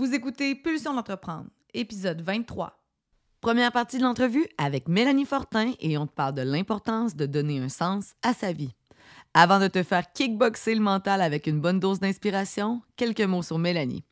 Vous écoutez Pulsion d'entreprendre, épisode 23. Première partie de l'entrevue avec Mélanie Fortin et on te parle de l'importance de donner un sens à sa vie. Avant de te faire kickboxer le mental avec une bonne dose d'inspiration, quelques mots sur Mélanie.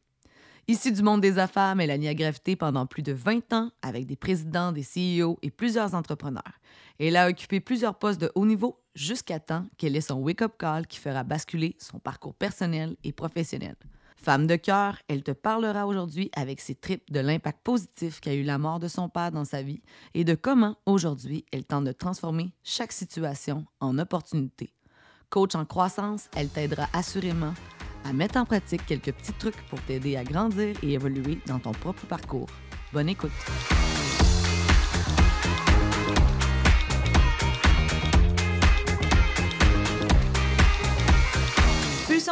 Issue du monde des affaires, Mélanie a gravité pendant plus de 20 ans avec des présidents, des CEO et plusieurs entrepreneurs. Elle a occupé plusieurs postes de haut niveau jusqu'à temps qu'elle ait son wake-up call qui fera basculer son parcours personnel et professionnel. Femme de cœur, elle te parlera aujourd'hui avec ses tripes de l'impact positif qu'a eu la mort de son père dans sa vie et de comment aujourd'hui elle tente de transformer chaque situation en opportunité. Coach en croissance, elle t'aidera assurément à mettre en pratique quelques petits trucs pour t'aider à grandir et évoluer dans ton propre parcours. Bonne écoute!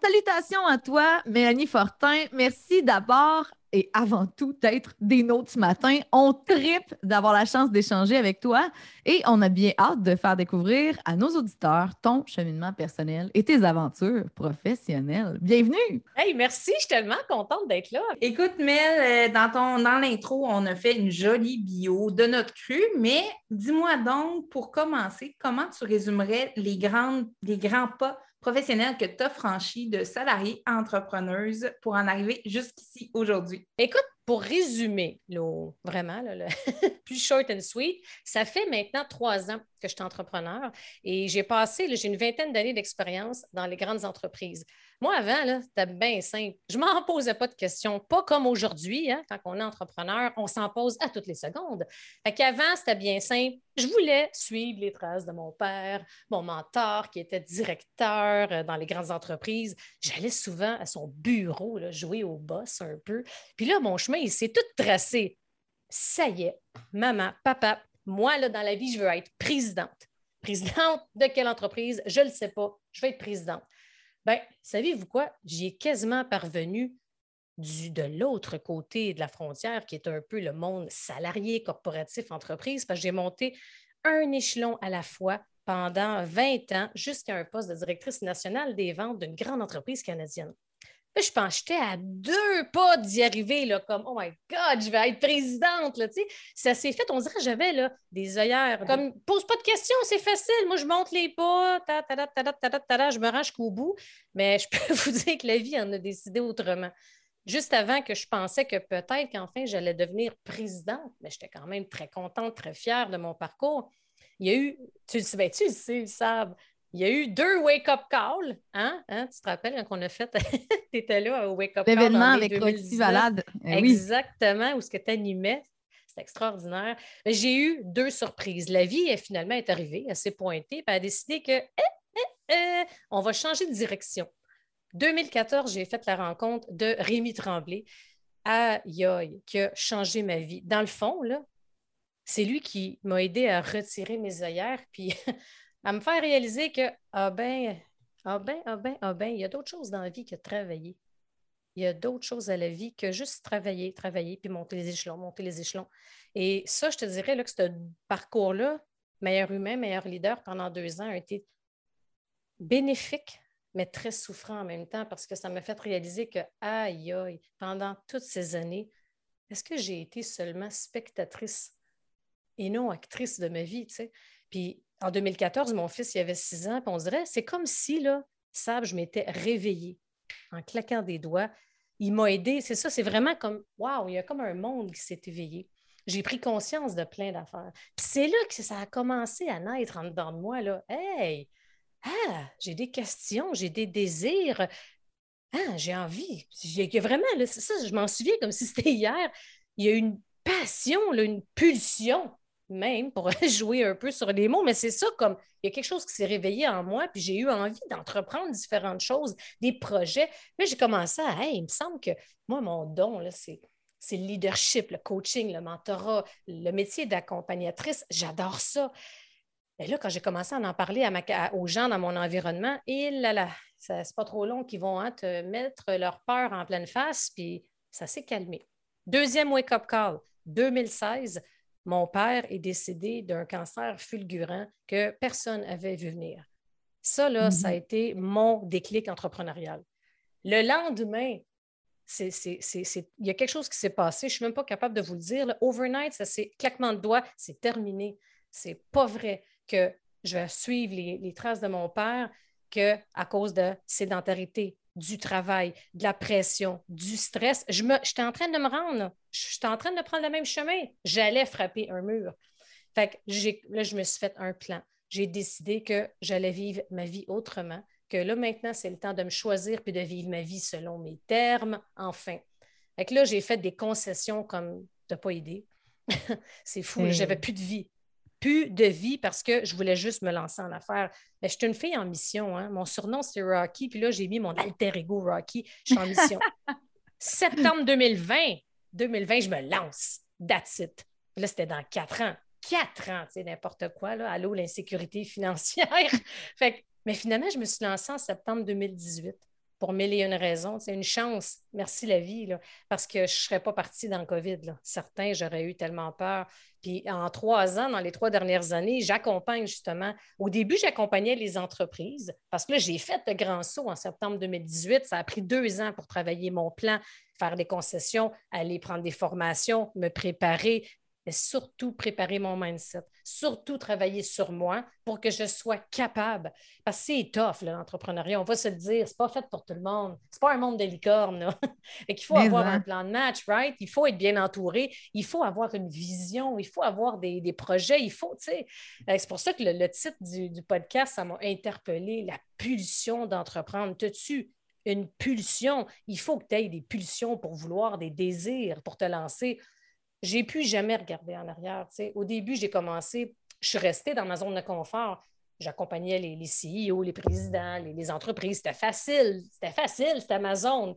Salutations à toi, Mélanie Fortin. Merci d'abord et avant tout d'être des nôtres ce matin. On tripe d'avoir la chance d'échanger avec toi et on a bien hâte de faire découvrir à nos auditeurs ton cheminement personnel et tes aventures professionnelles. Bienvenue! Hey, merci, je suis tellement contente d'être là. Écoute, Mel, euh, dans, ton, dans l'intro, on a fait une jolie bio de notre cru, mais dis-moi donc, pour commencer, comment tu résumerais les, grandes, les grands pas professionnelle que tu as franchi de salariée à entrepreneuse pour en arriver jusqu'ici aujourd'hui? Écoute, pour résumer, vraiment, le plus short and sweet, ça fait maintenant trois ans que je suis entrepreneur et j'ai passé, j'ai une vingtaine d'années d'expérience dans les grandes entreprises. Moi, avant, c'était bien simple. Je ne m'en posais pas de questions, pas comme aujourd'hui, hein, quand on est entrepreneur, on s'en pose à toutes les secondes. Fait qu'avant, c'était bien simple. Je voulais suivre les traces de mon père, mon mentor qui était directeur euh, dans les grandes entreprises. J'allais souvent à son bureau, jouer au boss un peu. Puis là, mon chemin, il s'est tout tracé. Ça y est, maman, papa, moi, là, dans la vie, je veux être présidente. Présidente de quelle entreprise? Je ne le sais pas. Je vais être présidente. Bien, savez-vous quoi? J'y ai quasiment parvenu du, de l'autre côté de la frontière, qui est un peu le monde salarié, corporatif, entreprise, parce que j'ai monté un échelon à la fois pendant 20 ans jusqu'à un poste de directrice nationale des ventes d'une grande entreprise canadienne je pense j'étais à deux pas d'y arriver, là, comme Oh my God, je vais être présidente. Là, ça s'est fait, on dirait que j'avais là, des œillères. Comme pose pas de questions, c'est facile. Moi, je monte les pas, ta, ta, ta, je me range jusqu'au bout. Mais je peux vous dire que la vie en a décidé autrement. Juste avant que je pensais que peut-être qu'enfin j'allais devenir présidente, mais j'étais quand même très contente, très fière de mon parcours. Il y a eu, tu le sais, ben, tu le sais, Sab, il y a eu deux wake-up calls. Hein? hein? Tu te rappelles quand on a fait, tu étais là au wake-up call. L'événement avec Roxy Valade. Eh Exactement, où ce que tu animais. C'est extraordinaire. J'ai eu deux surprises. La vie, est finalement, est arrivée, elle s'est pointée, puis elle a décidé que eh, eh, eh, on va changer de direction. 2014, j'ai fait la rencontre de Rémi Tremblay. Aïe, aïe, qui a changé ma vie. Dans le fond, là, c'est lui qui m'a aidé à retirer mes œillères, puis à me faire réaliser que, ah ben, ah ben, ah ben, ah ben, il y a d'autres choses dans la vie que travailler. Il y a d'autres choses à la vie que juste travailler, travailler, puis monter les échelons, monter les échelons. Et ça, je te dirais là, que ce parcours-là, meilleur humain, meilleur leader, pendant deux ans, a été bénéfique, mais très souffrant en même temps parce que ça m'a fait réaliser que, aïe, aïe, pendant toutes ces années, est-ce que j'ai été seulement spectatrice et non actrice de ma vie, tu sais? Puis en 2014, mon fils, il avait six ans, puis on dirait, c'est comme si, là, Sab, je m'étais réveillée en claquant des doigts. Il m'a aidé. C'est ça, c'est vraiment comme, waouh, il y a comme un monde qui s'est éveillé. j'ai pris conscience de plein d'affaires. Puis c'est là que ça a commencé à naître en dedans de moi. Là. Hey, ah, j'ai des questions, j'ai des désirs. Ah, j'ai envie. J'ai vraiment, là, ça, je m'en souviens comme si c'était hier. Il y a une passion, une pulsion même pour jouer un peu sur les mots, mais c'est ça comme il y a quelque chose qui s'est réveillé en moi, puis j'ai eu envie d'entreprendre différentes choses, des projets. Mais j'ai commencé à, il me semble que moi, mon don, là, c'est, c'est le leadership, le coaching, le mentorat, le métier d'accompagnatrice. J'adore ça. Et là, quand j'ai commencé à en parler aux gens dans mon environnement, et là là, c'est pas trop long qu'ils vont hein, te mettre leur peur en pleine face, puis ça s'est calmé. Deuxième wake-up call, 2016, mon père est décédé d'un cancer fulgurant que personne n'avait vu venir. Ça, là, ça a mhm. été mon déclic entrepreneurial. Le lendemain, il y a quelque chose qui s'est passé, je ne suis même pas capable de vous le dire. Overnight, ça c'est claquement de doigts, c'est terminé. C'est pas vrai que je vais suivre les, traces de mon père que à cause de sédentarité, du travail, de la pression, du stress. Je me, j'étais en train de me rendre, j'étais en train de prendre le même chemin. J'allais frapper un mur. Fait que là, je me suis fait un plan. J'ai décidé que j'allais vivre ma vie autrement, que là, maintenant, c'est le temps de me choisir puis de vivre ma vie selon mes termes, enfin. Fait que là, j'ai fait des concessions comme de pas aider. c'est fou, j'avais plus de vie plus de vie parce que je voulais juste me lancer en affaires. Mais je suis une fille en mission. Hein. Mon surnom, c'est Rocky. Puis là, j'ai mis mon alter ego Rocky. Je suis en mission. Septembre 2020, 2020, je me lance. That's it. Là, c'était dans quatre ans. Quatre ans, tu sais, n'importe quoi. Là. Allô, l'insécurité financière. fait mais finalement, je me suis lancée en septembre 2018 pour mille et une raisons. C'est une chance, merci la vie, parce que je ne serais pas partie dans le COVID. Certains, j'aurais eu tellement peur. Puis en trois ans, dans les trois dernières années, j'accompagne justement. Au début, j'accompagnais les entreprises parce que là, j'ai fait le grand saut en septembre 2018. Ça a pris deux ans pour travailler mon plan, faire des concessions, aller prendre des formations, me préparer, mais surtout préparer mon mindset, surtout travailler sur moi pour que je sois capable. Parce que c'est tough, l'entrepreneuriat. On va se le dire, c'est pas fait pour tout le monde. C'est pas un monde de licorne. Et qu'il faut avoir un plan de match, right? Il faut être bien entouré. Il faut avoir une vision. Il faut avoir des, projets. Il faut, tu sais. Euh, c'est pour ça que le, titre du, du, podcast, ça m'a interpellé. La pulsion d'entreprendre. T'as-tu une pulsion? Il faut que tu aies des pulsions pour vouloir, des désirs pour te lancer j'ai pu jamais regarder en arrière. Au début, j'ai commencé, je suis restée dans ma zone de confort. J'accompagnais les, les, CEO, les présidents, les, entreprises. C'était facile, c'était facile, c'était ma zone.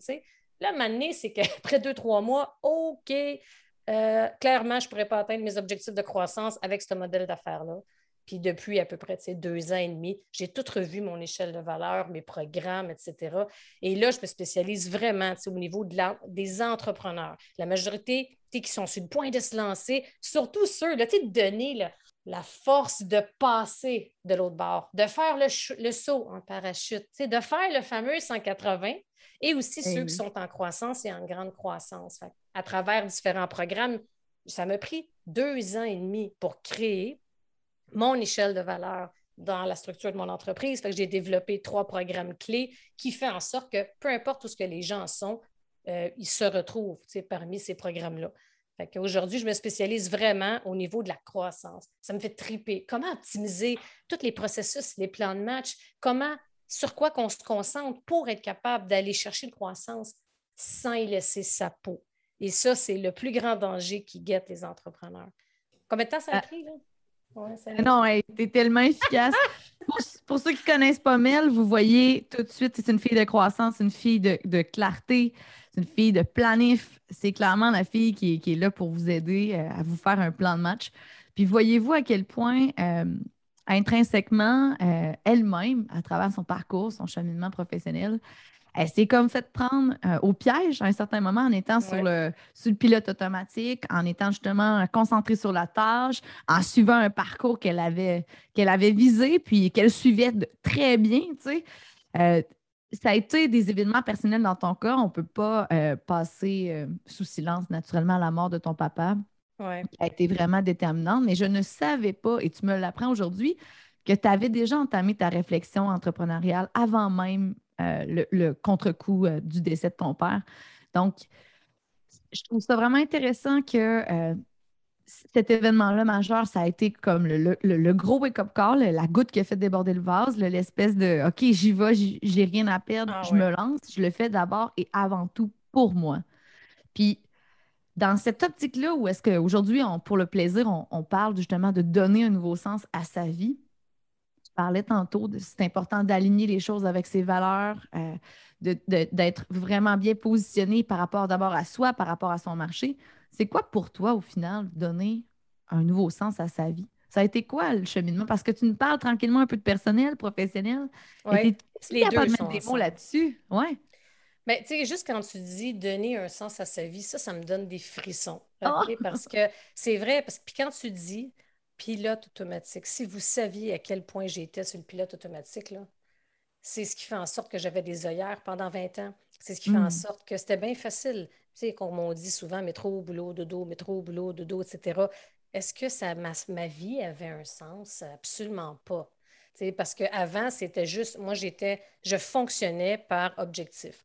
Là, maintenant, c'est qu'après deux, trois mois, OK, euh, clairement, je ne pourrais pas atteindre mes objectifs de croissance avec ce modèle d'affaires-là. Puis depuis à peu près deux ans et demi, j'ai tout revu mon échelle de valeur, mes programmes, etc. Et là, je me spécialise vraiment au niveau de des entrepreneurs. La majorité qui sont sur le point de se lancer, surtout ceux, là, de donner la force de passer de l'autre bord, de faire le, saut en parachute, de faire le fameux 180 et aussi eh ceux qui sont en croissance et en grande croissance. à travers différents programmes, ça m'a pris deux ans et demi pour créer mon échelle de valeur dans la structure de mon entreprise. j'ai développé trois programmes clés qui font en sorte que peu importe où ce que les gens sont, euh, ils se retrouvent parmi ces programmes-là. Aujourd'hui, je me spécialise vraiment au niveau de la croissance. Ça me fait triper. Comment optimiser tous les processus, les plans de match, comment, sur quoi qu'on se concentre pour être capable d'aller chercher une croissance sans y laisser sa peau? Et ça, c'est le plus grand danger qui guette les entrepreneurs. Combien de temps ça a ah. pris, là? Non, elle était tellement efficace. pour, ceux qui ne connaissent pas Mel, vous voyez tout de suite, c'est une fille de croissance, une fille de, clarté, c'est une fille de planif. C'est clairement la fille qui, est là pour vous aider euh, à vous faire un plan de match. Puis voyez-vous à quel point euh, intrinsèquement, euh, elle-même, à travers son parcours, son cheminement professionnel, elle s'est comme fait prendre euh, au piège à un certain moment en étant sur, le, sur le pilote automatique, en étant justement concentrée sur la tâche, en suivant un parcours qu'elle avait, qu'elle avait visé, puis qu'elle suivait très bien, euh, ça a été des événements personnels dans ton cas. On ne peut pas euh, passer sous silence naturellement la mort de ton papa. Ouais. Qui a été vraiment déterminante, mais je ne savais pas, et tu me l'apprends aujourd'hui, que tu avais déjà entamé ta réflexion entrepreneuriale avant même euh, le, contre-coup euh, du décès de ton père. Donc, je trouve ça vraiment intéressant que euh, cet événement-là majeur, ça a été comme le, gros wake-up call, la goutte qui a fait déborder le vase, l'espèce de OK, j'y vais, j'ai rien à perdre, ah je me lance, je le fais d'abord et avant tout pour moi. Puis, dans cette optique-là, où est-ce qu'aujourd'hui, pour le plaisir, on, parle justement de donner un nouveau sens à sa vie, parlais tantôt de c'est important d'aligner les choses avec ses valeurs, euh, d'être vraiment bien positionné par rapport d'abord à soi, par rapport à son marché. C'est quoi pour toi, au final, donner un nouveau sens à sa vie? Ça a été quoi le cheminement? Parce que tu nous parles tranquillement un peu de personnel, professionnel. Oui, les deux de mettre des mots là-dessus? Oui. Mais tu sais, juste quand tu dis donner un sens à sa vie, ça, ça me donne des frissons. Ah! Parce que c'est vrai, parce que puis quand tu dis pilote automatique, si vous saviez à quel point j'étais sur le pilote automatique, là, c'est ce qui fait en sorte que j'avais des œillères pendant 20 ans. C'est ce qui fait en hmm. sorte que c'était bien facile. Tu sais, comme on dit souvent, métro, boulot, dodo, métro, boulot, dodo, etc. Est-ce que ça, ma, ma, vie avait un sens? Absolument pas. Tu sais, parce qu'avant, c'était juste, moi, j'étais, je fonctionnais par objectif.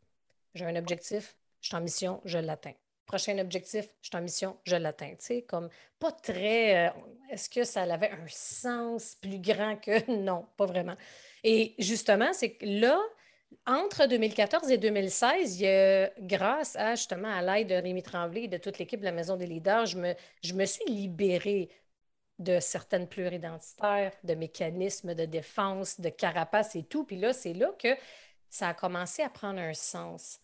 J'ai un objectif, je suis en mission, je l'atteins. Prochain objectif, je suis en mission, je l'atteins. Tu sais, comme pas très. Euh, est-ce que ça avait un sens plus grand que non, pas vraiment. Et justement, c'est là, entre 2014 et 2016, grâce à justement à l'aide de Rémi Tremblay et de toute l'équipe de la Maison des leaders, je me, je me suis libérée de certaines pluridentitaires, de mécanismes de défense, de carapace et tout. Puis là, c'est là que ça a commencé à prendre un sens.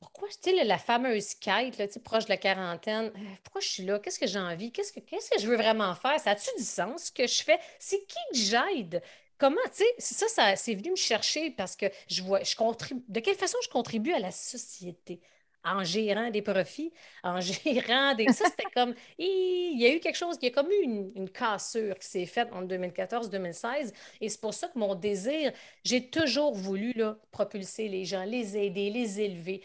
Pourquoi, tu sais, la fameuse quête, proche de la quarantaine, euh, pourquoi je suis là? Qu'est-ce que j'ai envie? Qu'est-ce que, que je veux vraiment faire? Ça a-tu du sens ce que je fais? C'est qui que j'aide? Comment, tu sais, ça, ça c'est venu me chercher parce que je vois, je contribue, de quelle façon je contribue à la société? En gérant des profits, en gérant des. Ça, c'était comme. Il y a eu quelque chose, il y a comme eu une, cassure qui s'est faite en 2014-2016. Et c'est pour ça que mon désir, j'ai toujours voulu là, propulser les gens, les aider, les élever,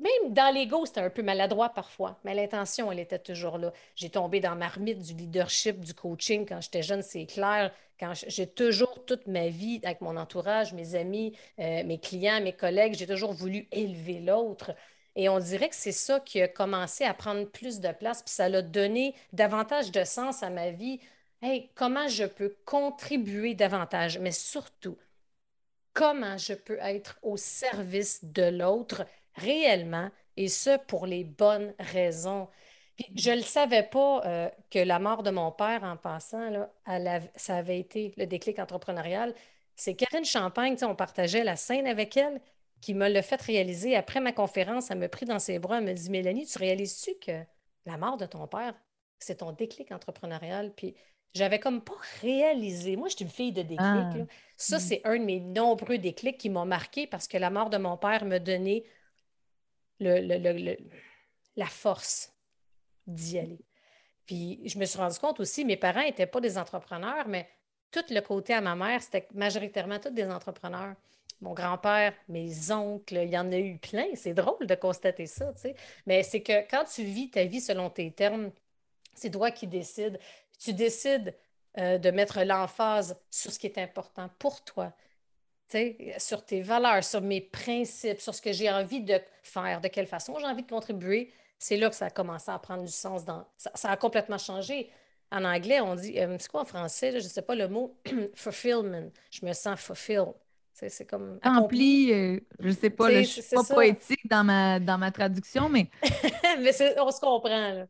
même dans l'ego, c'était un peu maladroit parfois, mais l'intention, elle était toujours là. J'ai tombé dans ma marmite du leadership, du coaching quand j'étais jeune, c'est clair. Quand j'ai toujours, toute ma vie, avec mon entourage, mes amis, euh, mes clients, mes collègues, j'ai toujours voulu élever l'autre. Et on dirait que c'est ça qui a commencé à prendre plus de place, puis ça l'a donné davantage de sens à ma vie. Hey, comment je peux contribuer davantage, mais surtout, comment je peux être au service de l'autre réellement, et ce, pour les bonnes raisons. Je ne savais pas euh, que la mort de mon père, en passant, ça avait été le déclic entrepreneurial. C'est Karine Champagne, on partageait la scène avec elle, qui me l'a fait réaliser. Après ma conférence, elle me prit dans ses bras, elle me dit Mélanie, tu réalises-tu que la mort de ton père, c'est ton déclic entrepreneurial? Puis j'avais comme pas réalisé. Moi, je suis une fille de déclic. Ah. Ça, mm. c'est un de mes nombreux déclics qui m'ont marqué parce que la mort de mon père me donnait le, la force d'y aller. Puis je me suis rendu compte aussi, mes parents n'étaient pas des entrepreneurs, mais tout le côté à ma mère, c'était majoritairement tous des entrepreneurs. Mon grand-père, mes oncles, il y en a eu plein. C'est drôle de constater ça, tu sais. Mais c'est que quand tu vis ta vie selon tes termes, c'est toi qui décides. Tu décides euh, de mettre l'emphase sur ce qui est important pour toi, sur tes valeurs, sur mes principes, sur ce que j'ai envie de faire, de quelle façon j'ai envie de contribuer, c'est là que ça a commencé à prendre du sens. Dans... Ça, a complètement changé. En anglais, on dit, euh, c'est quoi en français? je ne sais pas le mot, fulfillment. Je me sens fulfilled. C'est comme. Accompli, euh, je ne sais pas, je ne suis pas poétique dans ma, dans ma traduction, mais. mais on se comprend. Là.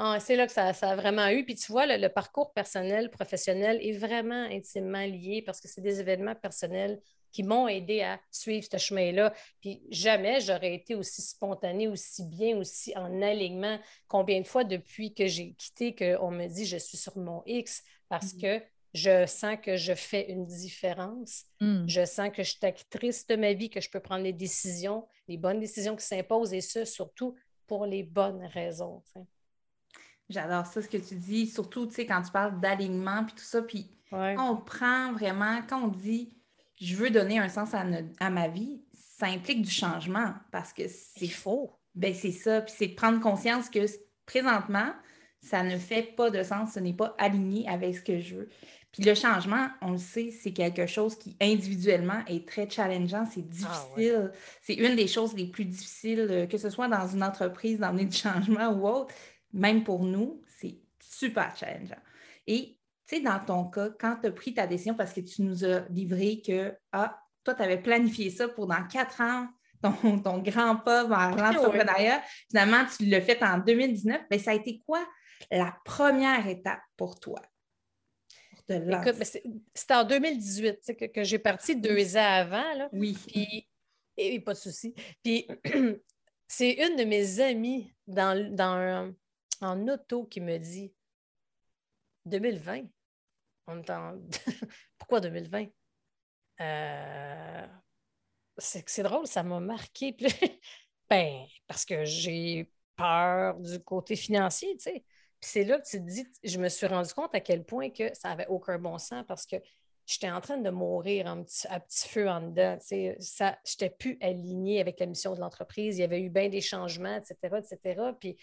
Ah, c'est là que ça, a vraiment eu. Puis tu vois, le, parcours personnel, professionnel est vraiment intimement lié parce que c'est des événements personnels qui m'ont aidé à suivre ce chemin-là. Puis jamais j'aurais été aussi spontanée, aussi bien, aussi en alignement. Combien de fois depuis que j'ai quitté qu'on me dit je suis sur mon X parce mm. que je sens que je fais une différence. Mm. Je sens que je suis actrice de ma vie, que je peux prendre les décisions, les bonnes décisions qui s'imposent et ce, surtout pour les bonnes raisons. J'adore ça, ce que tu dis, surtout, quand tu parles d'alignement, puis tout ça, puis quand on prend vraiment, quand on dit « je veux donner un sens à, ma vie », ça implique du changement, parce que c'est... faux. Ben c'est ça, puis c'est de prendre conscience que présentement, ça ne fait pas de sens, ce n'est pas aligné avec ce que je veux. Puis le changement, on le sait, c'est quelque chose qui individuellement est très challengeant, c'est ah difficile. C'est une des choses les plus difficiles, euh, que ce soit dans une entreprise, d'emmener du changement ou autre même pour nous, c'est super challengeant. Et tu sais, dans ton cas, quand tu as pris ta décision parce que tu nous as livré que, ah, toi, tu avais planifié ça pour dans quatre ans, ton, ton grand pas vers l'entrepreneuriat, finalement, tu l'as fait en 2019, mais ça a été quoi la première étape pour toi? Écoute, c'était en 2018 que, que j'ai parti deux ans avant. Là. Oui. Puis, et, pas de souci. Puis, c'est une de mes amies dans, dans, en auto qui me dit 2020. On Pourquoi 2020? Euh... C'est drôle, ça m'a marqué. ben, parce que j'ai peur du côté financier, tu sais. Puis c'est là que tu te dis, je me suis rendu compte à quel point que ça n'avait aucun bon sens parce que j'étais en train de mourir un petit, à petit feu en dedans. Je n'étais plus alignée avec la mission de l'entreprise. Il y avait eu bien des changements, etc., etc. Puis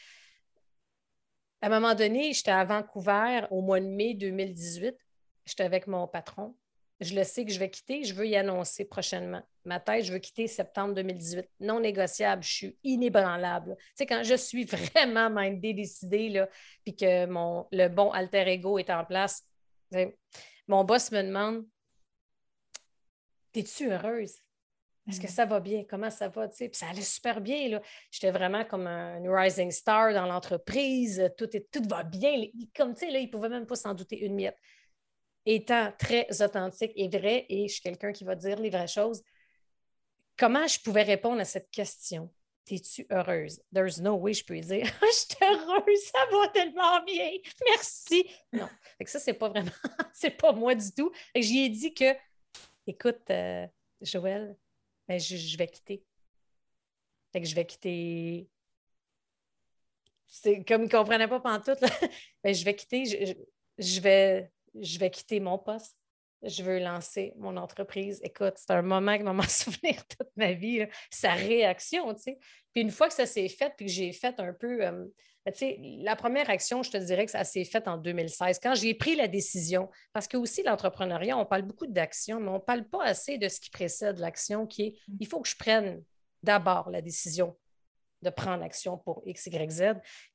à un moment donné, j'étais à Vancouver au mois de mai 2018. J'étais avec mon patron je le sais que je vais quitter, je veux y annoncer prochainement. Ma tête, je veux quitter septembre 2018. Non négociable, je suis inébranlable. Tu sais, quand je suis vraiment mindée, décidée, là, puis que mon, le bon alter ego est en place, mon boss me demande Es-tu heureuse? Est-ce que mm. ça va bien? Comment ça va? Puis ça allait super bien. J'étais vraiment comme un rising star dans l'entreprise. Tout, est, tout va bien. Comme tu sais, il ne pouvait même pas s'en douter une miette étant très authentique et vrai, et je suis quelqu'un qui va dire les vraies choses, comment je pouvais répondre à cette question? T'es-tu heureuse? There's no way je peux dire Je suis heureuse, ça va tellement bien, merci. Non. Fait ça, c'est pas vraiment, c'est pas moi du tout. J'y ai dit que, écoute, euh, Joël, ben, je, vais quitter. Fait que je vais quitter. C'est comme il ne comprenait pas pendant tout. Ben, je vais quitter, je vais je vais quitter mon poste. Je veux lancer mon entreprise. Écoute, c'est un moment qui va m'en souvenir toute ma vie, sa réaction, tu sais. Puis une fois que ça s'est fait, puis que j'ai fait un peu, euh, ben, tu sais, la première action, je te dirais que ça s'est fait en 2016, quand j'ai pris la décision, parce que aussi l'entrepreneuriat, on parle beaucoup d'action, mais on ne parle pas assez de ce qui précède l'action, qui est, il faut que je prenne d'abord la décision de prendre action pour X, Y, Z.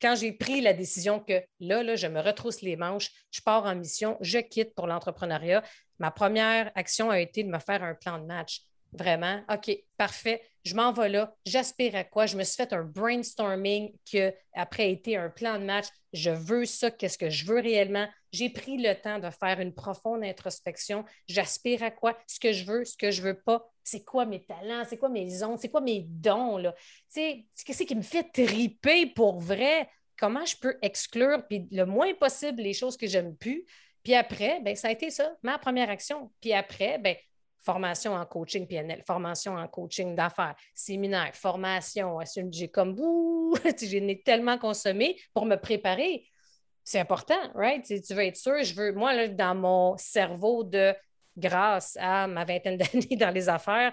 Quand j'ai pris la décision que là, là, je me retrousse les manches, je pars en mission, je quitte pour l'entrepreneuriat, ma première action a été de me faire un plan de match. Vraiment, OK, parfait, je m'en vais là, j'aspire à quoi? Je me suis fait un brainstorming qui a après été un plan de match. Je veux ça, qu'est-ce que je veux réellement? J'ai pris le temps de faire une profonde introspection. J'aspire à quoi? Ce que je veux, ce que je veux pas. C'est quoi mes talents? C'est quoi mes ondes? C'est quoi mes dons? Là? Tu sais, qui me fait triper pour vrai? Comment je peux exclure, puis le moins possible, les choses que j'aime plus? Puis après, ben, ça a été ça, ma première action. Puis après, ben, formation en coaching PNL, formation en coaching d'affaires, séminaire, formation. J'ai comme, bouh, j'ai tellement consommé pour me préparer. C'est important, right? Tu veux être sûr, je veux, moi, là, dans mon cerveau de grâce à ma vingtaine d'années dans les affaires,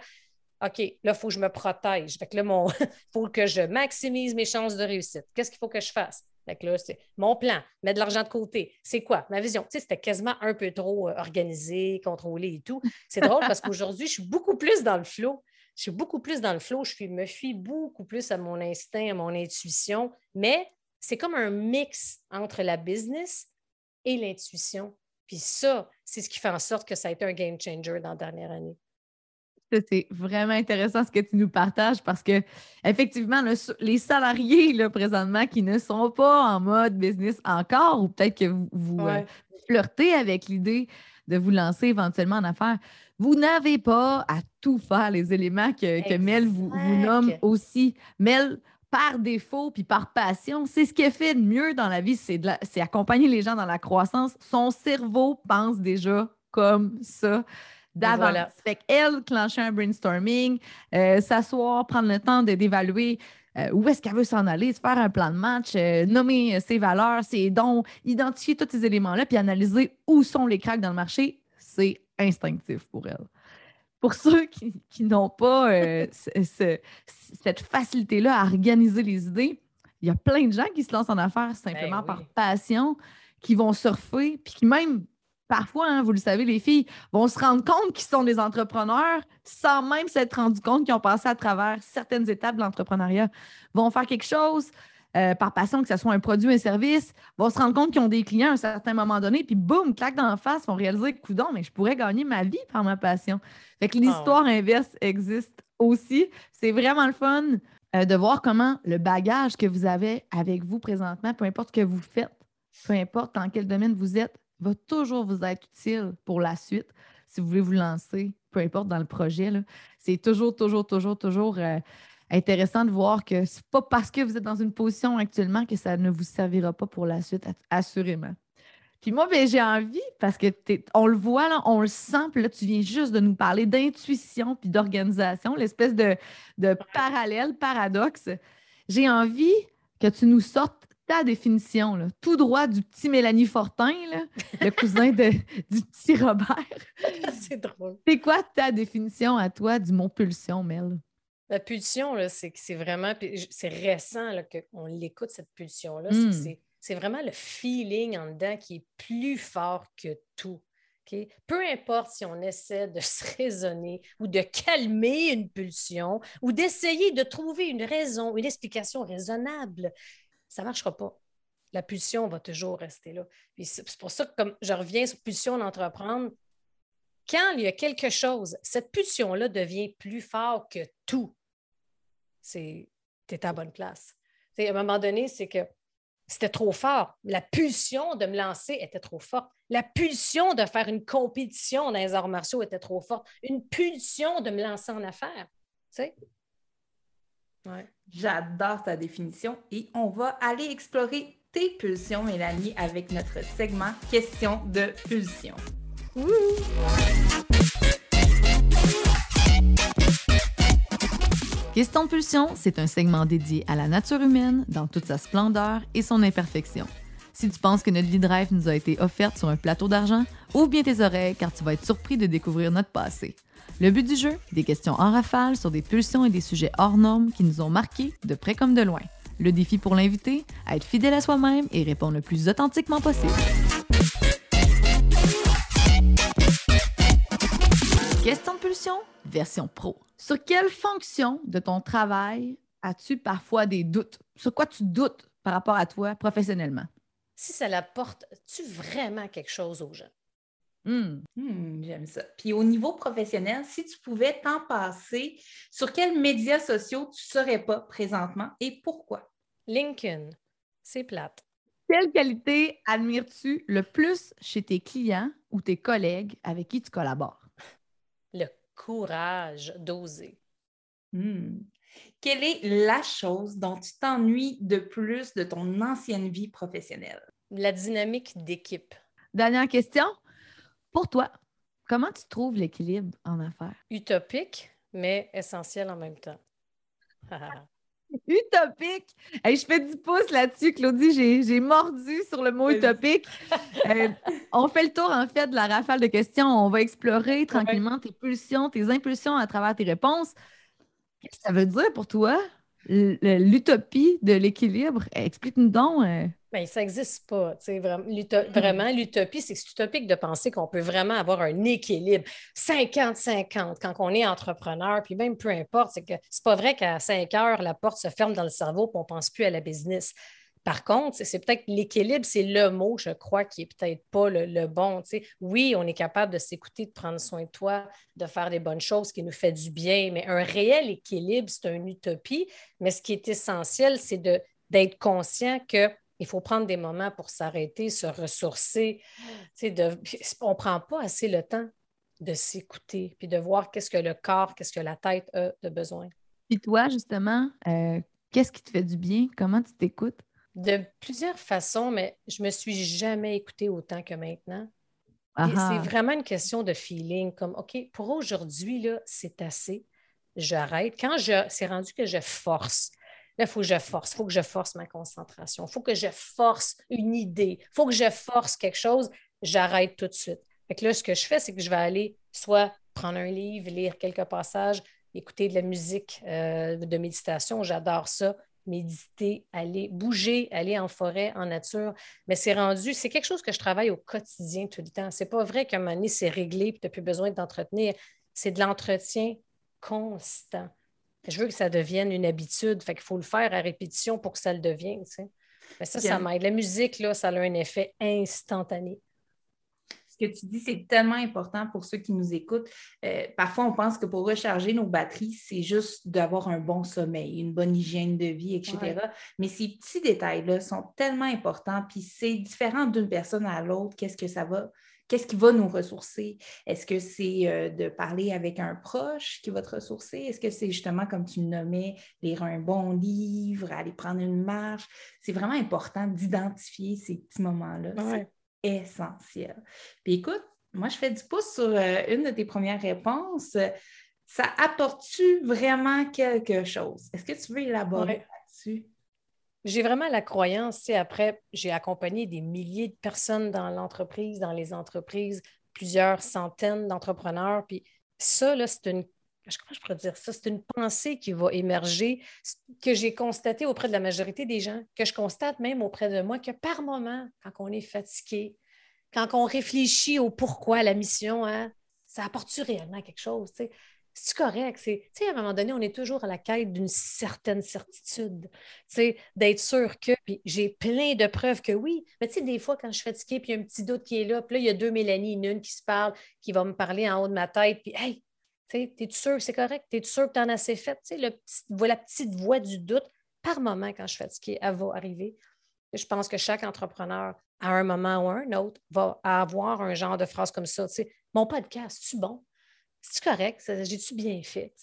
OK, là, il faut que je me protège. Fait que là, il faut que je maximise mes chances de réussite. Qu'est-ce qu'il faut que je fasse? Fait là, c'est mon plan, mettre de l'argent de côté. C'est quoi? Ma vision. Tu sais, c'était quasiment un peu trop euh, organisé, contrôlé et tout. C'est drôle parce qu'aujourd'hui, je suis beaucoup plus dans le flow. Je suis beaucoup plus dans le flow. Je me fie beaucoup plus à mon instinct, à mon intuition. Mais c'est comme un mix entre la business et l'intuition. Puis ça, c'est ce qui fait en sorte que ça a été un game changer dans la dernière année. C'est vraiment intéressant ce que tu nous partages parce que, effectivement, les salariés là, présentement qui ne sont pas en mode business encore, ou peut-être que vous, euh, flirtez avec l'idée de vous lancer éventuellement en affaires, vous n'avez pas à tout faire les éléments que, Mel vous, nomme aussi. Mel, par défaut puis par passion, c'est ce qu'elle fait de mieux dans la vie, c'est accompagner les gens dans la croissance. Son cerveau pense déjà comme ça d'avance. Fait qu'elle, clencher un brainstorming, euh, s'asseoir, prendre le temps d'évaluer euh, où est-ce qu'elle veut s'en aller, se faire un plan de match, euh, nommer ses valeurs, ses dons, identifier tous ces éléments-là, puis analyser où sont les cracks dans le marché, c'est instinctif pour elle. Pour ceux qui, n'ont pas cette facilité-là à organiser les idées, il y a plein de gens qui se lancent en affaires simplement ben par passion, qui vont surfer, puis qui même parfois, hein, vous le savez, les filles vont se rendre compte qu'ils sont des entrepreneurs sans même s'être rendu compte qu'ils ont passé à travers certaines étapes de l'entrepreneuriat. Vont faire quelque chose, euh, par passion, que ce soit un produit ou un service, vont se rendre compte qu'ils ont des clients à un certain moment donné, puis boum, claque dans la face, vont réaliser, coudon, mais je pourrais gagner ma vie par ma passion. Fait que l'histoire inverse existe aussi. C'est vraiment le fun euh, de voir comment le bagage que vous avez avec vous présentement, peu importe ce que vous faites, peu importe dans quel domaine vous êtes, va toujours vous être utile pour la suite si vous voulez vous lancer, peu importe dans le projet. C'est toujours, toujours, toujours, toujours euh, intéressant de voir que c'est pas parce que vous êtes dans une position actuellement que ça ne vous servira pas pour la suite, assurément. Puis moi, ben, j'ai envie, parce que on le voit, là, on le sent, puis là, tu viens juste de nous parler d'intuition puis d'organisation, l'espèce de, de parallèle, paradoxe. J'ai envie que tu nous sortes ta définition, là, tout droit du petit Mélanie Fortin, là, le cousin de, du petit Robert. c'est drôle. C'est quoi ta définition à toi du mot pulsion, Mel? La pulsion, c'est que c'est vraiment, c'est récent qu'on l'écoute, cette pulsion-là. Hmm. C'est vraiment le feeling en dedans qui est plus fort que tout. Peu importe si on essaie de se raisonner ou de calmer une pulsion ou d'essayer de trouver une raison, une explication raisonnable, ça ne marchera pas. La pulsion va toujours rester là. C'est pour ça que comme je reviens sur pulsion d'entreprendre, quand il y a quelque chose, cette pulsion-là devient plus fort que tout. Tu es à bonne place. à un moment donné, c'est que c'était trop fort. La pulsion de me lancer était trop forte. La pulsion de faire une compétition dans les arts martiaux était trop forte. Une pulsion de me lancer en affaires. J'adore ta définition et on va aller explorer tes pulsions, Mélanie, avec notre segment Question de pulsion. Question de pulsion, c'est un segment dédié à la nature humaine dans toute sa splendeur et son imperfection. Si tu penses que notre vie de rêve nous a été offerte sur un plateau d'argent, ouvre bien tes oreilles car tu vas être surpris de découvrir notre passé. Le but du jeu, des questions en rafale sur des pulsions et des sujets hors normes qui nous ont marqués de près comme de loin. Le défi pour l'invité, être fidèle à soi-même et répondre le plus authentiquement possible. Question de pulsion, version pro. Sur quelle fonction de ton travail as-tu parfois des doutes? Sur quoi tu doutes par rapport à toi professionnellement? Si ça apporte-tu vraiment quelque chose aux gens? Hmm. Hmm, j'aime ça. Puis au niveau professionnel, si tu pouvais t'en passer, sur quels médias sociaux tu ne serais pas présentement et pourquoi? LinkedIn, c'est plate. Quelle qualité admires-tu le plus chez tes clients ou tes collègues avec qui tu collabores? Le courage d'oser. Hmm. Quelle est la chose dont tu t'ennuies de plus de ton ancienne vie professionnelle? La dynamique d'équipe. Dernière question. Pour toi, comment tu trouves l'équilibre en affaires? Utopique, mais essentiel en même temps. utopique. je fais du pouce là-dessus, Claudie. J'ai mordu sur le mot utopique. Euh, on fait le tour, en fait, de la rafale de questions. On va explorer tranquillement tes pulsions, tes impulsions à travers tes réponses. Qu'est-ce que ça veut dire pour toi, l'utopie de l'équilibre? Explique-nous donc. Euh, Bien, ça n'existe pas. Mm-hmm. Vraiment, l'utopie, c'est utopique de penser qu'on peut vraiment avoir un équilibre 50-50 quand on est entrepreneur, puis même peu importe, c'est que c'est pas vrai qu'à 5 heures, la porte se ferme dans le cerveau et on ne pense plus à la business. Par contre, c'est peut-être l'équilibre, c'est le mot, je crois, qui n'est peut-être pas le, bon. Oui, on est capable de s'écouter, de prendre soin de toi, de faire des bonnes choses qui nous fait du bien, mais un réel équilibre, c'est une utopie. Mais ce qui est essentiel, c'est d'être conscient que il faut prendre des moments pour s'arrêter, se ressourcer. De, on ne prend pas assez le temps de s'écouter, puis de voir qu'est-ce que le corps, qu'est-ce que la tête a de besoin. Puis toi, justement, euh, qu'est-ce qui te fait du bien? Comment tu t'écoutes? De plusieurs façons, mais je me suis jamais écoutée autant que maintenant. C'est vraiment une question de feeling, comme OK, pour aujourd'hui, c'est assez. J'arrête. Quand je, c'est rendu que je force, Là, il faut que je force, il faut que je force ma concentration, il faut que je force une idée, il faut que je force quelque chose, j'arrête tout de suite. Fait là, ce que je fais, c'est que je vais aller soit prendre un livre, lire quelques passages, écouter de la musique euh, de méditation, j'adore ça, méditer, aller bouger, aller en forêt, en nature. Mais c'est rendu, c'est quelque chose que je travaille au quotidien tout le temps. C'est pas vrai qu'à un moment donné, c'est réglé et tu n'as plus besoin d'entretenir. C'est de l'entretien constant. Je veux que ça devienne une habitude. Fait qu'il faut le faire à répétition pour que ça le devienne. Mais ça, ça m'aide. La musique, là, ça a un effet instantané ce que tu dis, c'est tellement important pour ceux qui nous écoutent. Euh, parfois, on pense que pour recharger nos batteries, c'est juste d'avoir un bon sommeil, une bonne hygiène de vie, etc. Mais ces petits détails-là sont tellement importants, puis c'est différent d'une personne à l'autre. Qu'est-ce que ça va? Qu'est-ce qui va nous ressourcer? Est-ce que c'est euh, de parler avec un proche qui va te ressourcer? Est-ce que c'est justement, comme tu le nommais, lire un bon livre, aller prendre une marche? C'est vraiment important d'identifier ces petits moments-là essentiel. Puis écoute, moi, je fais du pouce sur euh, une de tes premières réponses. Ça apporte-tu vraiment quelque chose? Est-ce que tu veux élaborer là-dessus? J'ai vraiment la croyance, tu après, j'ai accompagné des milliers de personnes dans l'entreprise, dans les entreprises, plusieurs centaines d'entrepreneurs. Puis ça, là, c'est une je pourrais dire ça? C'est une pensée qui va émerger, que j'ai constatée auprès de la majorité des gens, que je constate même auprès de moi, que par moment, quand on est fatigué, quand on réfléchit au pourquoi, la mission, hein, ça apporte-tu réellement quelque chose? C'est correct? C'est, à un moment donné, on est toujours à la quête d'une certaine certitude, d'être sûr que. Puis j'ai plein de preuves que oui. Mais tu sais, des fois, quand je suis fatiguée, puis il y a un petit doute qui est là, puis là, il y a deux Mélanie, une, qui se parle, qui va me parler en haut de ma tête, puis hey, es-tu sûr que c'est correct? Es-tu sûr que tu en as assez fait? Le petit, la petite voix du doute, par moment, quand je suis fatiguée, elle va arriver. Je pense que chaque entrepreneur, à un moment ou un autre, va avoir un genre de phrase comme ça. Mon podcast, c'est-tu bon? C'est-tu correct? J'ai-tu bien fait?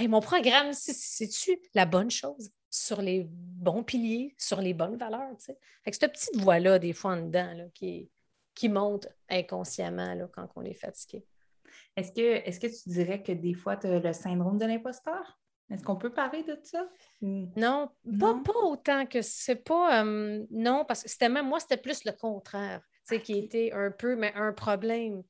mon programme, c'est-tu la bonne chose? Sur les bons piliers, sur les bonnes valeurs? Fait que cette petite voix-là, des fois en dedans, là, qui, qui monte inconsciemment là, quand on est fatigué. Est-ce que, est que tu dirais que des fois, tu as le syndrome de l'imposteur? Est-ce qu'on peut parler de ça? Non, Pas, autant que c'est pas. Euh, non, parce que c'était même moi, c'était plus le contraire, tu sais, qui était un peu, mais un problème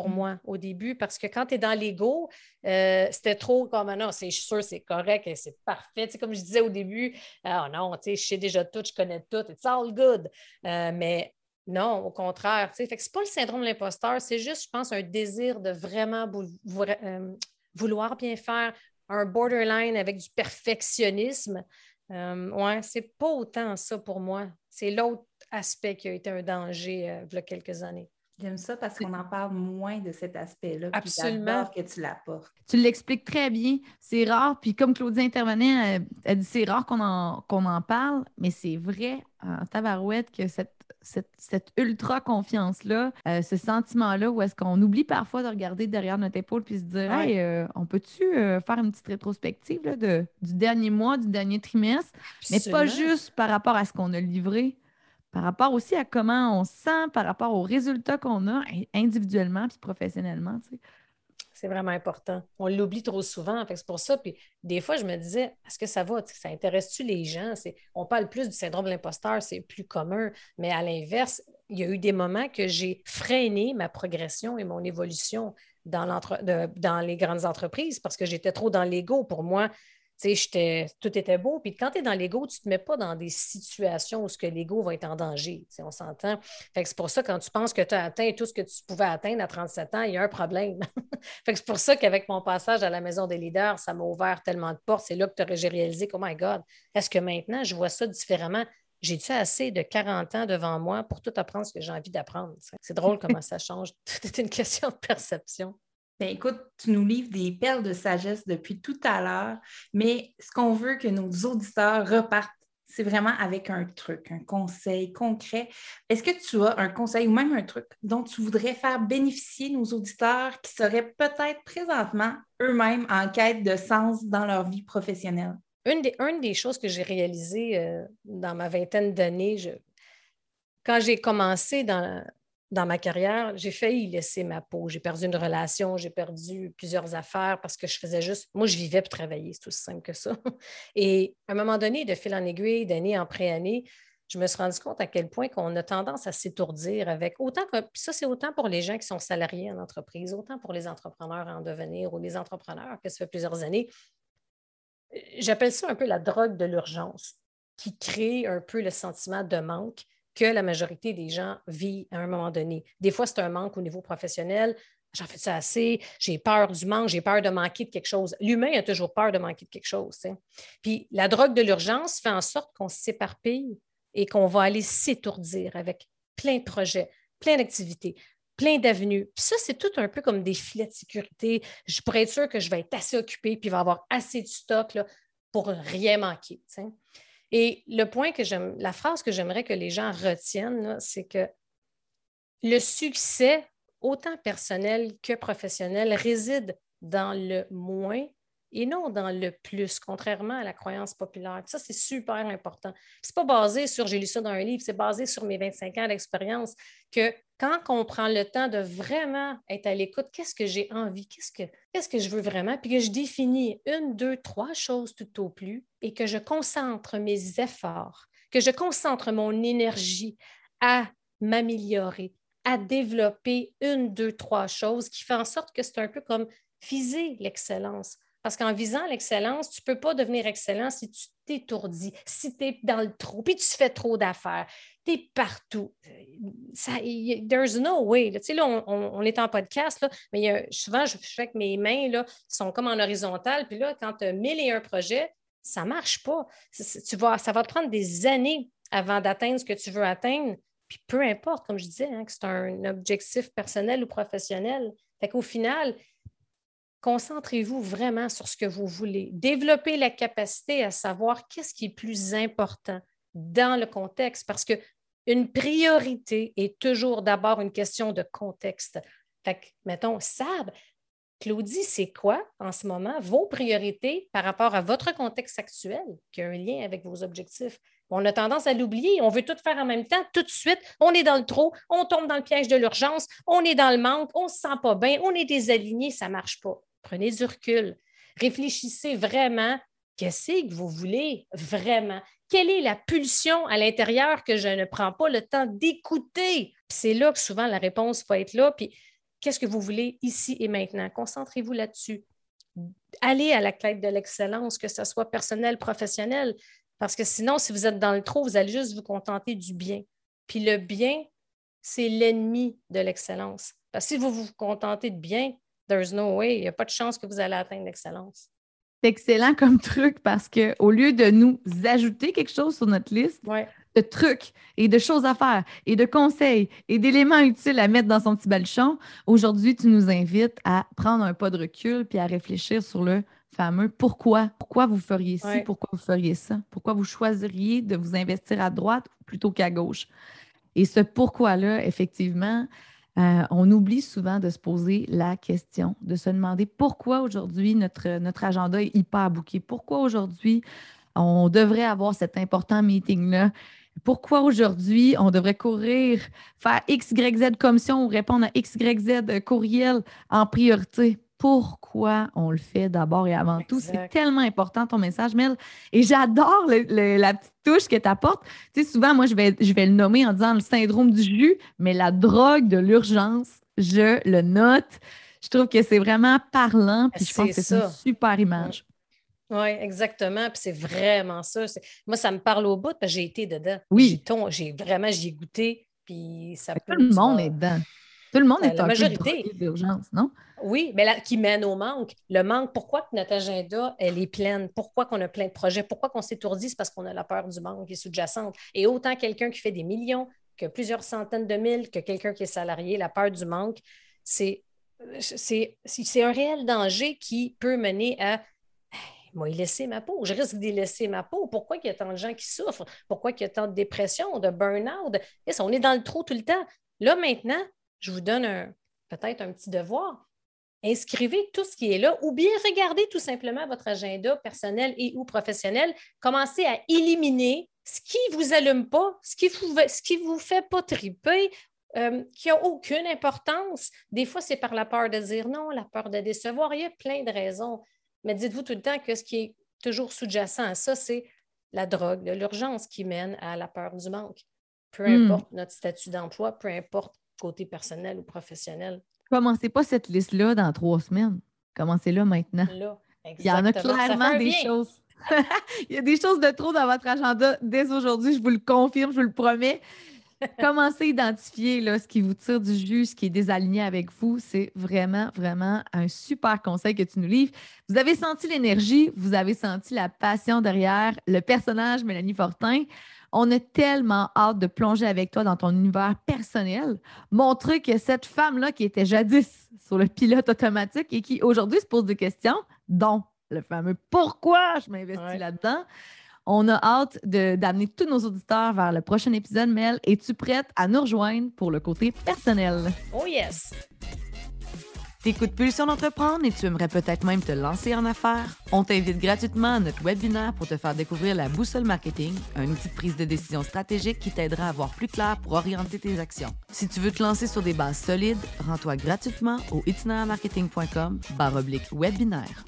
pour mm. moi au début, parce que quand tu es dans l'ego, euh, c'était trop comme ah non, c'est sûr, c'est correct et c'est parfait. Tu sais, comme je disais au début, ah non, tu sais, je sais déjà tout, je connais tout, it's all good. Euh, mais non, au contraire. Ce n'est pas le syndrome de l'imposteur, c'est juste, je pense, un désir de vraiment euh, vouloir bien faire, un borderline avec du perfectionnisme. Euh, ouais, c'est pas autant ça pour moi. C'est l'autre aspect qui a été un danger euh, il y a quelques années. J'aime ça parce qu'on en parle moins de cet aspect-là. Absolument. que tu l'apportes. Tu l'expliques très bien. C'est rare. Puis comme Claudia intervenait, elle, dit c'est rare qu'on en, qu'on en parle, mais c'est vrai en tabarouette que cette cette, ultra confiance-là, euh, ce sentiment-là, où est-ce qu'on oublie parfois de regarder derrière notre épaule puis se dire Hey, euh, on peut-tu euh, faire une petite rétrospective de, du dernier mois, du dernier trimestre, mais pas juste par rapport à ce qu'on a livré, par rapport aussi à comment on se sent, par rapport aux résultats qu'on a individuellement puis professionnellement. C'est vraiment important. On l'oublie trop souvent. C'est pour ça. Puis des fois, je me disais, est-ce que ça va? Ça intéresse-tu les gens? On parle plus du syndrome de l'imposteur, c'est plus commun. Mais à l'inverse, il y a eu des moments que j'ai freiné ma progression et mon évolution dans, dans les grandes entreprises parce que j'étais trop dans l'ego. Pour moi, tout était beau. Puis quand tu es dans l'ego, tu ne te mets pas dans des situations où que l'ego va être en danger. On s'entend. c'est pour ça, quand tu penses que tu as atteint tout ce que tu pouvais atteindre à 37 ans, il y a un problème. c'est pour ça qu'avec mon passage à la maison des leaders, ça m'a ouvert tellement de portes. C'est là que j'ai réalisé oh my God, est-ce que maintenant je vois ça différemment? J'ai-tu assez de 40 ans devant moi pour tout apprendre ce que j'ai envie d'apprendre? C'est drôle comment ça change. Tout est une question de perception. Ben, écoute, tu nous livres des perles de sagesse depuis tout à l'heure, mais ce qu'on veut que nos auditeurs repartent, c'est vraiment avec un truc, un conseil concret. Est-ce que tu as un conseil ou même un truc dont tu voudrais faire bénéficier nos auditeurs qui seraient peut-être présentement eux-mêmes en quête de sens dans leur vie professionnelle? Une des, des choses que j'ai réalisées euh, dans ma vingtaine d'années, quand j'ai commencé dans, dans ma carrière, j'ai failli laisser ma peau. J'ai perdu une relation, j'ai perdu plusieurs affaires parce que je faisais juste. Moi, je vivais pour travailler, c'est aussi simple que ça. Et à un moment donné, de fil en aiguille, d'année en pré-année, je me suis rendu compte à quel point qu'on a tendance à s'étourdir avec autant que. ça, c'est autant pour les gens qui sont salariés en entreprise, autant pour les entrepreneurs en devenir ou les entrepreneurs que ça fait plusieurs années. J'appelle ça un peu la drogue de l'urgence qui crée un peu le sentiment de manque que la majorité des gens vivent à un moment donné. Des fois, c'est un manque au niveau professionnel, j'en fais ça assez, j'ai peur du manque, j'ai peur de manquer de quelque chose. L'humain a toujours peur de manquer de quelque chose. Puis la drogue de l'urgence fait en sorte qu'on s'éparpille et qu'on va aller s'étourdir avec plein de projets, plein d'activités, plein d'avenues. Puis ça, c'est tout un peu comme des filets de sécurité. Je pourrais être sûr que je vais être assez occupée, puis va avoir assez de stock pour rien manquer. Et le point que j'aime, la phrase que j'aimerais que les gens retiennent, c'est que le succès, autant personnel que professionnel, réside dans le moins et non dans le plus, contrairement à la croyance populaire. ça, c'est super important. Ce n'est pas basé sur, j'ai lu ça dans un livre, c'est basé sur mes 25 ans d'expérience, que quand on prend le temps de vraiment être à l'écoute, qu'est-ce que j'ai envie, qu'est-ce que, qu'est-ce que je veux vraiment, puis que je définis une, deux, trois choses tout au plus et que je concentre mes efforts, que je concentre mon énergie à m'améliorer, à développer une, deux, trois choses qui fait en sorte que c'est un peu comme viser l'excellence. Parce qu'en visant l'excellence, tu ne peux pas devenir excellent si tu t'étourdis, si tu es dans le trou, puis tu fais trop d'affaires. Tu es partout. There's no way. Tu sais, là, on, est en podcast, là, mais souvent, je fais que mes mains là, sont comme en horizontal. Puis là, quand tu as mille et un projets, ça ne marche pas. Tu ça va te prendre des années avant d'atteindre ce que tu veux atteindre. Puis peu importe, comme je disais, hein, que c'est un objectif personnel ou professionnel. Fait qu'au final, concentrez-vous vraiment sur ce que vous voulez. Développez la capacité à savoir qu'est-ce qui est plus important dans le contexte parce que une priorité est toujours d'abord une question de contexte. Fait que, mettons, Sab, Claudie, c'est quoi en ce moment vos priorités par rapport à votre contexte actuel qui a un lien avec vos objectifs? On a tendance à l'oublier. On veut tout faire en même temps, tout de suite. On est dans le trou, on tombe dans le piège de l'urgence, on est dans le manque, on ne se sent pas bien, on est désaligné, ça ne marche pas. Prenez du recul. Réfléchissez vraiment. Qu'est-ce que vous voulez vraiment? Quelle est la pulsion à l'intérieur que je ne prends pas le temps d'écouter? C'est là que souvent la réponse va être là. Qu'est-ce que vous voulez ici et maintenant? Concentrez-vous là-dessus. Allez à la quête de l'excellence, que ce soit personnel, professionnel, parce que sinon, si vous êtes dans le trou, vous allez juste vous contenter du bien. Puis le bien, c'est l'ennemi de l'excellence. Parce que si vous vous contentez de bien, there's no way, il n'y a pas de chance que vous allez atteindre l'excellence. C'est excellent comme truc parce qu'au lieu de nous ajouter quelque chose sur notre liste de trucs et de choses à faire et de conseils et d'éléments utiles à mettre dans son petit balchon, aujourd'hui, tu nous invites à prendre un pas de recul puis à réfléchir sur le fameux pourquoi. Pourquoi vous feriez ci, pourquoi vous feriez ça, pourquoi vous choisiriez de vous investir à droite plutôt qu'à gauche? Et ce pourquoi-là, effectivement, euh, on oublie souvent de se poser la question, de se demander pourquoi aujourd'hui notre, notre agenda est hyper bouqué, pourquoi aujourd'hui on devrait avoir cet important meeting-là. Pourquoi aujourd'hui on devrait courir, faire X, Y, Z commission ou répondre à X, Y, Z courriel en priorité? Pourquoi on le fait d'abord et avant tout. C'est tellement important ton message, Mel. Et j'adore la petite touche que tu apportes. Tu sais, souvent, moi, je vais, je vais le nommer en disant le syndrome du jus, mais la drogue de l'urgence, je le note. Je trouve que c'est vraiment parlant, puis je pense que c'est une super image. Oui, exactement. Puis c'est vraiment ça. Moi, ça me parle au bout parce que j'ai été dedans. Oui. J'ai vraiment, j'y ai goûté. Puis ça peut, Tout le monde est dedans. Tout le monde est la un majorité. d'urgence, non? Oui, mais qui mène au manque. Le manque, pourquoi que notre agenda, elle est pleine? Pourquoi qu'on a plein de projets? Pourquoi qu'on s'étourdit? C'est parce qu'on a la peur du manque qui est sous-jacente. Et autant quelqu'un qui fait des millions que plusieurs centaines de mille, que quelqu'un qui est salarié, la peur du manque, c'est, c'est, un réel danger qui peut mener à moi, il laisser ma peau. Je risque d'y laisser ma peau. Pourquoi il y a tant de gens qui souffrent? Pourquoi il y a tant de dépression, de burn-out? On est dans le trou tout le temps. Là, maintenant, je vous donne peut-être un petit devoir. Inscrivez tout ce qui est là ou bien regardez tout simplement votre agenda personnel et ou professionnel. Commencez à éliminer ce qui ne vous allume pas, ce qui ne vous, fait pas triper, euh, qui n'a aucune importance. Des fois, c'est par la peur de dire non, la peur de décevoir. Il y a plein de raisons. Mais dites-vous tout le temps que ce qui est toujours sous-jacent à ça, c'est la drogue, de l'urgence qui mène à la peur du manque. Peu hmm. importe notre statut d'emploi, peu importe côté personnel ou professionnel. Commencez pas cette liste-là dans trois semaines. Commencez-là maintenant. Il y en a clairement des choses. Il y a des choses de trop dans votre agenda dès aujourd'hui, je vous le confirme, je vous le promets. commencez à identifier là, ce qui vous tire du jus, ce qui est désaligné avec vous. C'est vraiment, vraiment un super conseil que tu nous livres. Vous avez senti l'énergie, vous avez senti la passion derrière le personnage Mélanie Fortin. On a tellement hâte de plonger avec toi dans ton univers personnel, montrer que cette femme-là qui était jadis sur le pilote automatique et qui aujourd'hui se pose des questions, dont le fameux pourquoi je m'investis là-dedans. On a hâte d'amener tous nos auditeurs vers le prochain épisode. Mel, es-tu prête à nous rejoindre pour le côté personnel? Oh yes! T'écoutes Pulsion d'entreprendre et tu aimerais peut-être même te lancer en affaires? On t'invite gratuitement à notre webinaire pour te faire découvrir la boussole marketing, un outil de prise de décision stratégique qui t'aidera à voir plus clair pour orienter tes actions. Si tu veux te lancer sur des bases solides, rends-toi gratuitement au itinéraire-marketing.com webinaire.